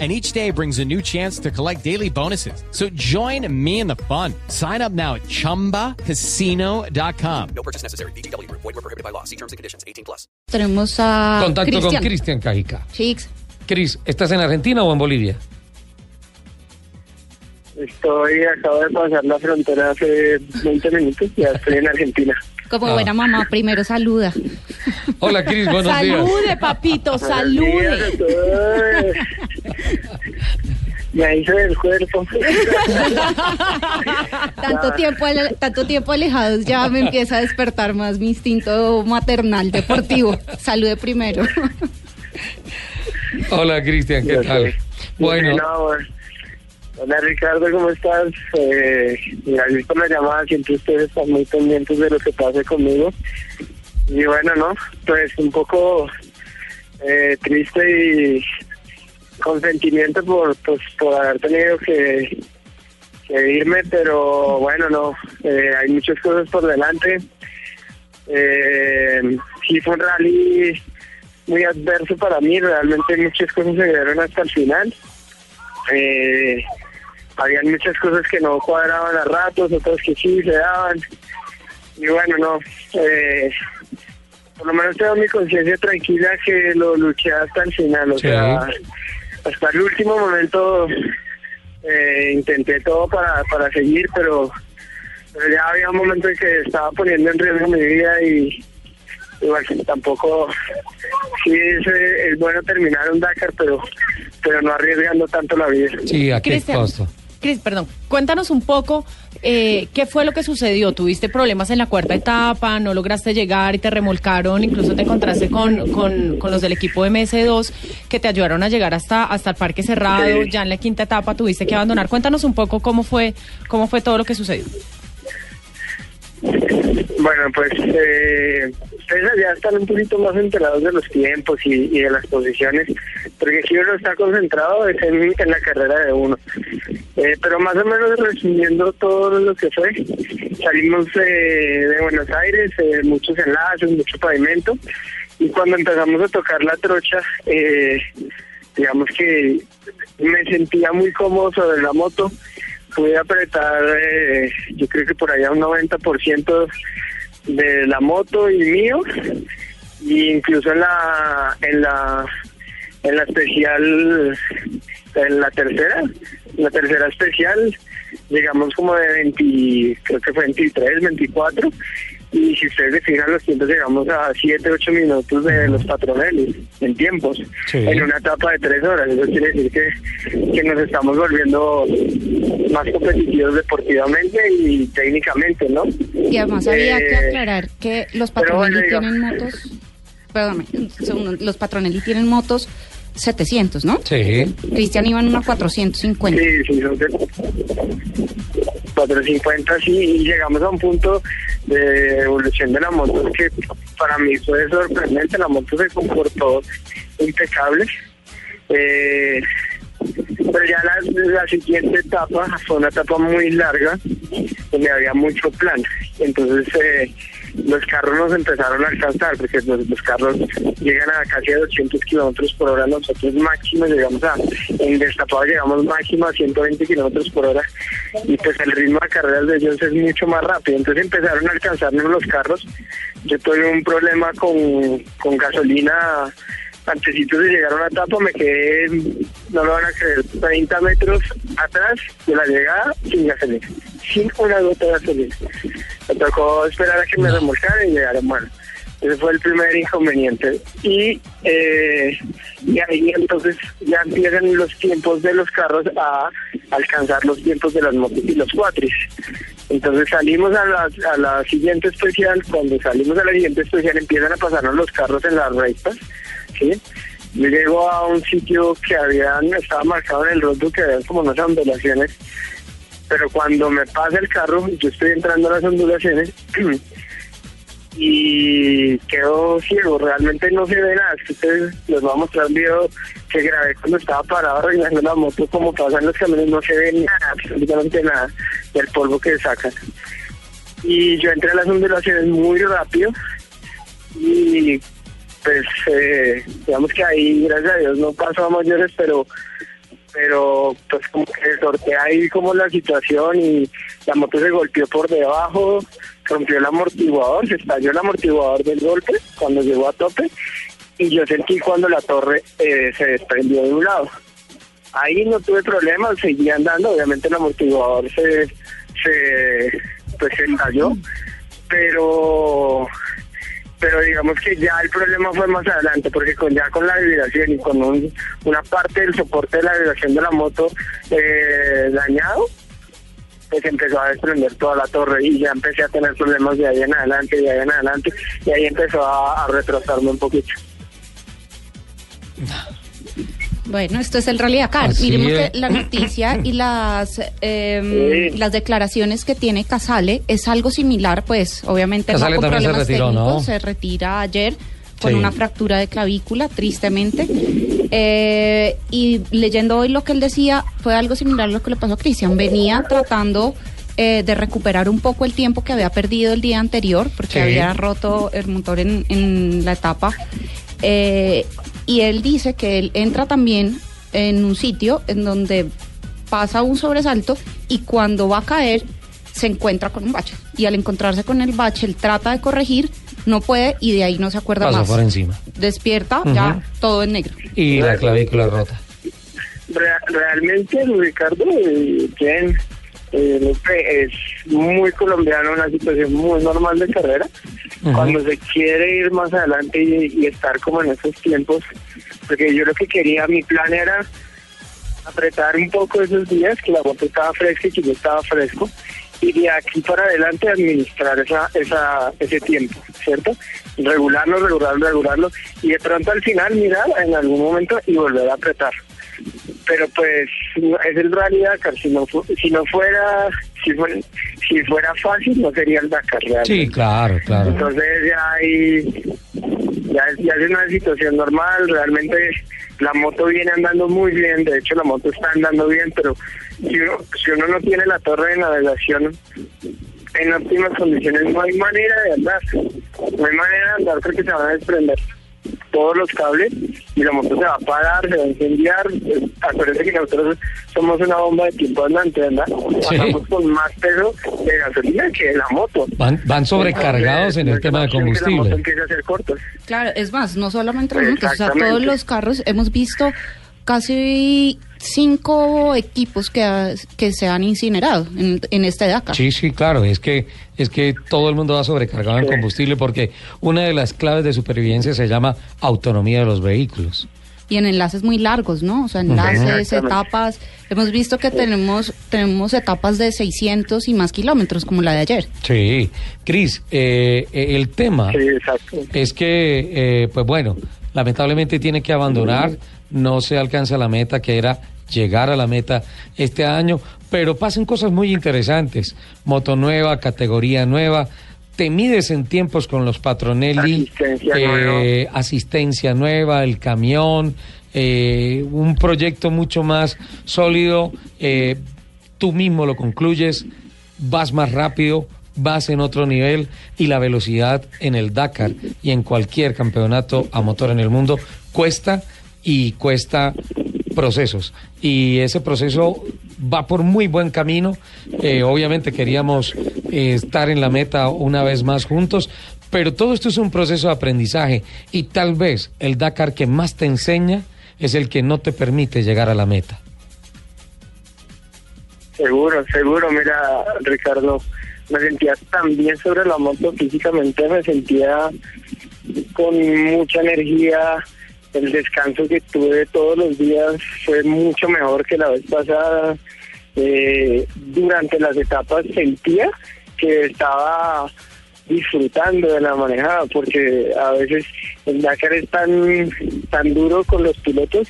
and each day brings a new chance to collect daily bonuses. So join me in the fun. Sign up now at ChumbaCasino.com. No purchase necessary. BGW. Void were prohibited by law. See terms and conditions. 18 plus. Tenemos a Contacto con Cristian. Cajica. Chicos, Cris, ¿estás en Argentina o en Bolivia? Estoy, acabo de pasar la frontera hace 20 minutos, ya estoy en Argentina. como Ah. buena mamá, primero saluda. Hola, Cris, buenos días. Salude, papito, Buenos salude. días a todos. Me hice del cuerpo. Tanto tiempo, ale- tanto tiempo alejados ya me empieza a despertar más mi instinto maternal deportivo. Salude primero. Hola, Cristian, ¿qué Yo tal? sé. Bueno, No, bueno. Hola Ricardo, ¿cómo estás? Eh, gracias por la llamada, siempre ustedes están muy pendientes de lo que pase conmigo. Y bueno, ¿no? Pues un poco eh, triste y con sentimiento por, pues, por haber tenido que, que irme, pero bueno, no, eh, hay muchas cosas por delante. Eh, sí fue un rally muy adverso para mí, realmente muchas cosas se dieron hasta el final. Eh, habían muchas cosas que no cuadraban a ratos, otras que sí se daban. Y bueno, no, eh, por lo menos tengo mi conciencia tranquila que lo luché hasta el final, o Sí. sea, hasta el último momento eh, intenté todo para, para seguir, pero, pero ya había un momento en que estaba poniendo en riesgo mi vida y, bueno, tampoco, sí es, eh, es bueno terminar un Dakar, pero, pero no arriesgando tanto la vida. sí, ¿a qué costo? Cris, perdón, cuéntanos un poco eh, qué fue lo que sucedió. ¿Tuviste problemas en la cuarta etapa? ¿No lograste llegar y te remolcaron? Incluso te encontraste con, con, con los del equipo MS2 que te ayudaron a llegar hasta, hasta el parque cerrado. Sí. Ya en la quinta etapa tuviste que abandonar. Cuéntanos un poco cómo fue, cómo fue todo lo que sucedió. Bueno, pues eh, ya están un poquito más enterados de los tiempos y, de las posiciones, porque aquí uno está concentrado es en, la carrera de uno. Eh, pero más o menos resumiendo todo lo que fue, salimos eh, de Buenos Aires, eh, muchos enlaces, mucho pavimento, y cuando empezamos a tocar la trocha, digamos que me sentía muy cómodo sobre la moto, pude apretar, yo creo que por allá un 90% de la moto y mío, y incluso en la, en la, en la especial, en la tercera, la tercera especial, llegamos como de 20, creo que fue 23, 24, y si ustedes se fijan los tiempos llegamos a 7, 8 minutos de los patroneles en tiempos, Sí. en una etapa de 3 horas, eso quiere decir que, que nos estamos volviendo más competitivos deportivamente y técnicamente, ¿no? Y además había que Eh, aclarar que los bueno, digo- tienen motos, perdóname, segundo, los patronelli tienen motos 700, ¿no? Sí. Cristian iba en una 450. Sí, sí, son 450, sí, y llegamos a un punto de evolución de la moto que para mí fue sorprendente, la moto se comportó impecable. Eh, pero ya la, la siguiente etapa fue una etapa muy larga, donde había mucho plan. Entonces eh, los carros nos empezaron a alcanzar, porque los, carros llegan a casi a 200 kilómetros por hora, nosotros máximo llegamos a, en destapado llegamos máximo a 120 kilómetros por hora, y pues el ritmo de carreras de ellos es mucho más rápido. Entonces empezaron a alcanzarnos los carros. Yo tuve un problema con, con gasolina antecitos de llegar a una etapa me quedé, no lo van a creer, 30 metros atrás de la llegada sin gasolina, sin una gota de gasolina. Me tocó esperar a que me remolcaran y llegaron, bueno, ese fue el primer inconveniente. Y, eh, y ahí entonces ya empiezan los tiempos de los carros a alcanzar los tiempos de las motos y los cuatris. Entonces salimos a la, a la siguiente especial, cuando salimos a la siguiente especial empiezan a pasarnos los carros en las rectas, ¿sí? Yo llego a un sitio que habían, estaba marcado en el roadbook que habían como unas ondulaciones, pero cuando me pasa el carro, yo estoy entrando a las ondulaciones, y quedó ciego, realmente no se ve nada, es que ustedes les voy a mostrar un video que grabé cuando estaba parado arreglando la moto, como pasan los camiones, no se ve nada, absolutamente nada del polvo que sacan. Y yo entré a las ondulaciones muy rápido y pues eh, digamos que ahí, gracias a Dios, no pasó a mayores, pero pero pues como que sorteé ahí como la situación y la moto se golpeó por debajo, rompió el amortiguador, se estalló el amortiguador del golpe cuando llegó a tope y yo sentí cuando la torre eh, se desprendió de un lado. Ahí no tuve problemas, seguí andando, obviamente el amortiguador se, se pues se estalló, pero pero digamos que ya el problema fue más adelante, porque con ya con la vibración y con un- una parte del soporte de la vibración de la moto eh, dañado, pues empezó a desprender toda la torre y ya empecé a tener problemas de ahí en adelante, de ahí en adelante, y ahí empezó a, a retrasarme un poquito. Bueno, esto es el Rally Dakar. Así Miremos es. que la noticia y las eh, Sí. las declaraciones que tiene Casale es algo similar, pues obviamente no Casale con también se problemas retiró, técnicos, ¿no? se retira ayer con Sí. una fractura de clavícula, tristemente. Eh, y leyendo hoy lo que él decía, fue algo similar a lo que le pasó a Cristian. Venía tratando eh, de recuperar un poco el tiempo que había perdido el día anterior, porque Sí. había roto el motor en, en la etapa. Eh, y él dice que él entra también en un sitio en donde pasa un sobresalto y cuando va a caer se encuentra con un bache. Y al encontrarse con el bache, él trata de corregir, no puede y de ahí no se acuerda Pasó más. por encima. Despierta ya todo en negro. Y la clavícula rota. Rea- realmente Ricardo eh, bien, eh, es muy colombiano, una situación muy normal de carrera. Cuando se quiere ir más adelante y, y estar como en esos tiempos, porque yo lo que quería, mi plan era apretar un poco esos días, que la moto estaba fresca y que yo estaba fresco, y de aquí para adelante administrar esa, esa, ese tiempo, ¿cierto? Regularlo, regularlo, regularlo, y de pronto al final mirar en algún momento y volver a apretar pero pues es el Rally Dakar. Si no si no fuera si fuera si fuera fácil no sería el Dakar realmente. Sí, claro, claro. entonces ya hay ya, es- ya es una situación normal. Realmente la moto viene andando muy bien. De hecho la moto está andando bien pero si uno si uno no tiene la torre de navegación en óptimas condiciones no hay manera de andar. No hay manera de andar porque se van a desprender todos los cables y la moto se va a parar, se va a incendiar. Eh, Acuérdense que nosotros somos una bomba de tiempo andante, ¿verdad? Pasamos con más peso de gasolina que de la moto. Van, van sobrecargados en el tema de La moto combustible. empiece a hacer cortos. Claro, es más, no solamente los motos, o sea, todos los carros, hemos visto casi cinco equipos que, ha- que se han incinerado en, en este Dakar. Sí, sí, claro, es que es que todo el mundo va sobrecargado en combustible porque una de las claves de supervivencia se llama autonomía de los vehículos. y en enlaces muy largos, ¿no? O sea, enlaces, etapas. Hemos visto que tenemos tenemos etapas de 600 y más kilómetros, como la de ayer. Sí, Cris, eh, eh, el tema Sí, es que, eh, pues bueno, lamentablemente tiene que abandonar, no se alcanza la meta que era llegar a la meta este año, pero pasan cosas muy interesantes, moto nueva, categoría nueva, te mides en tiempos con los Patronelli, Asistencia eh, asistencia nueva, el camión, eh, un proyecto mucho más sólido, eh, tú mismo lo concluyes, vas más rápido, vas en otro nivel y la velocidad en el Dakar y en cualquier campeonato a motor en el mundo cuesta y cuesta procesos. Y ese proceso va por muy buen camino. Eh, obviamente queríamos eh, estar en la meta una vez más juntos, pero todo esto es un proceso de aprendizaje y tal vez el Dakar que más te enseña es el que no te permite llegar a la meta. Seguro, seguro. Mira, Ricardo, me sentía tan bien sobre la moto físicamente, me sentía con mucha energía. El descanso que tuve todos los días fue mucho mejor que la vez pasada. Eh, durante las etapas sentía que estaba disfrutando de la manejada porque a veces el Dakar es tan tan duro con los pilotos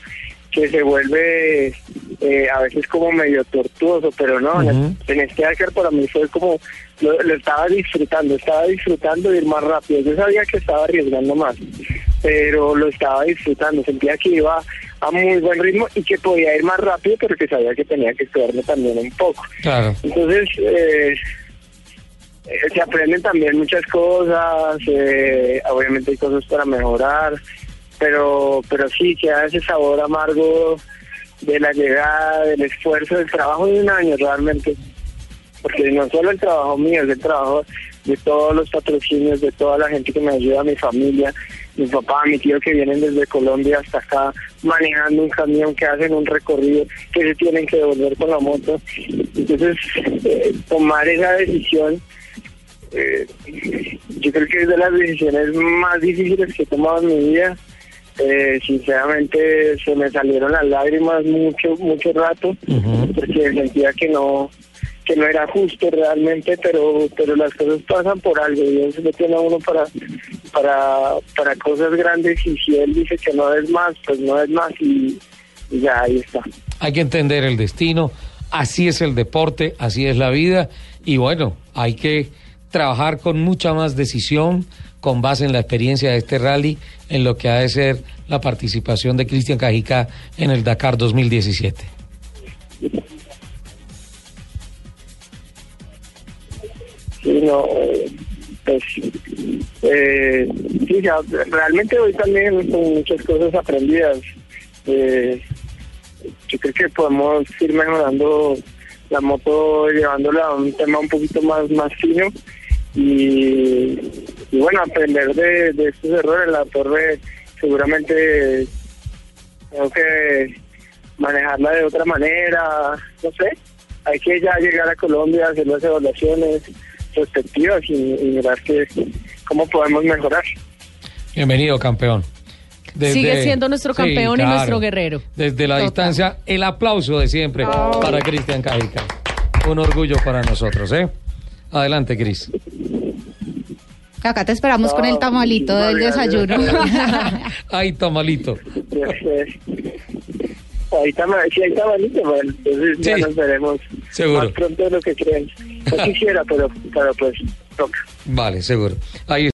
que se vuelve eh, a veces como medio tortuoso, pero no, en este Dakar para mí fue como, lo, lo estaba disfrutando, estaba disfrutando de ir más rápido. Yo sabía que estaba arriesgando más, pero lo estaba disfrutando, sentía que iba a muy buen ritmo y que podía ir más rápido, pero que sabía que tenía que cuidarme también un poco. Claro. Entonces, eh, se aprenden también muchas cosas, eh, obviamente hay cosas para mejorar, pero pero sí, queda ese sabor amargo de la llegada, del esfuerzo, del trabajo de un año realmente, porque no solo el trabajo mío, es el trabajo de todos los patrocinios, de toda la gente que me ayuda, mi familia, mi papá, mi tío que vienen desde Colombia hasta acá manejando un camión, que hacen un recorrido, que se tienen que devolver con la moto. Entonces, eh, tomar esa decisión, eh, yo creo que es de las decisiones más difíciles que he tomado en mi vida. Eh, sinceramente se me salieron las lágrimas mucho, mucho rato, porque sentía que no que no era justo realmente, pero pero las cosas pasan por algo, Dios le tiene a uno para para para cosas grandes y si él dice que no es más, pues no es más y, y ya ahí está. Hay que entender el destino, así es el deporte, así es la vida y bueno, hay que trabajar con mucha más decisión con base en la experiencia de este rally, en lo que ha de ser la participación de Cristian Cajica en el Dakar 2017. Sí, no, eh, pues, eh, sí, ya, realmente hoy también con muchas cosas aprendidas. Eh, yo creo que podemos ir mejorando la moto, llevándola a un tema un poquito más, más fino y, bueno, aprender de, de estos errores. La torre seguramente tengo que manejarla de otra manera, no sé. Hay que ya llegar a Colombia, hacer las evaluaciones respectivas y, y mirar que, cómo podemos mejorar. Bienvenido, campeón. Sigue siendo nuestro campeón y nuestro guerrero. Desde la Total. distancia, el aplauso de siempre para Cristian Cajica. Un orgullo para nosotros, ¿eh? Adelante, Cris. Acá te esperamos con el tamalito del desayuno. Ay, tamalito. Ahí está, si hay tabalito, bueno, entonces ya nos veremos seguro. más pronto de lo que creen. No quisiera, pero, pero pues toca. Vale, seguro. Ahí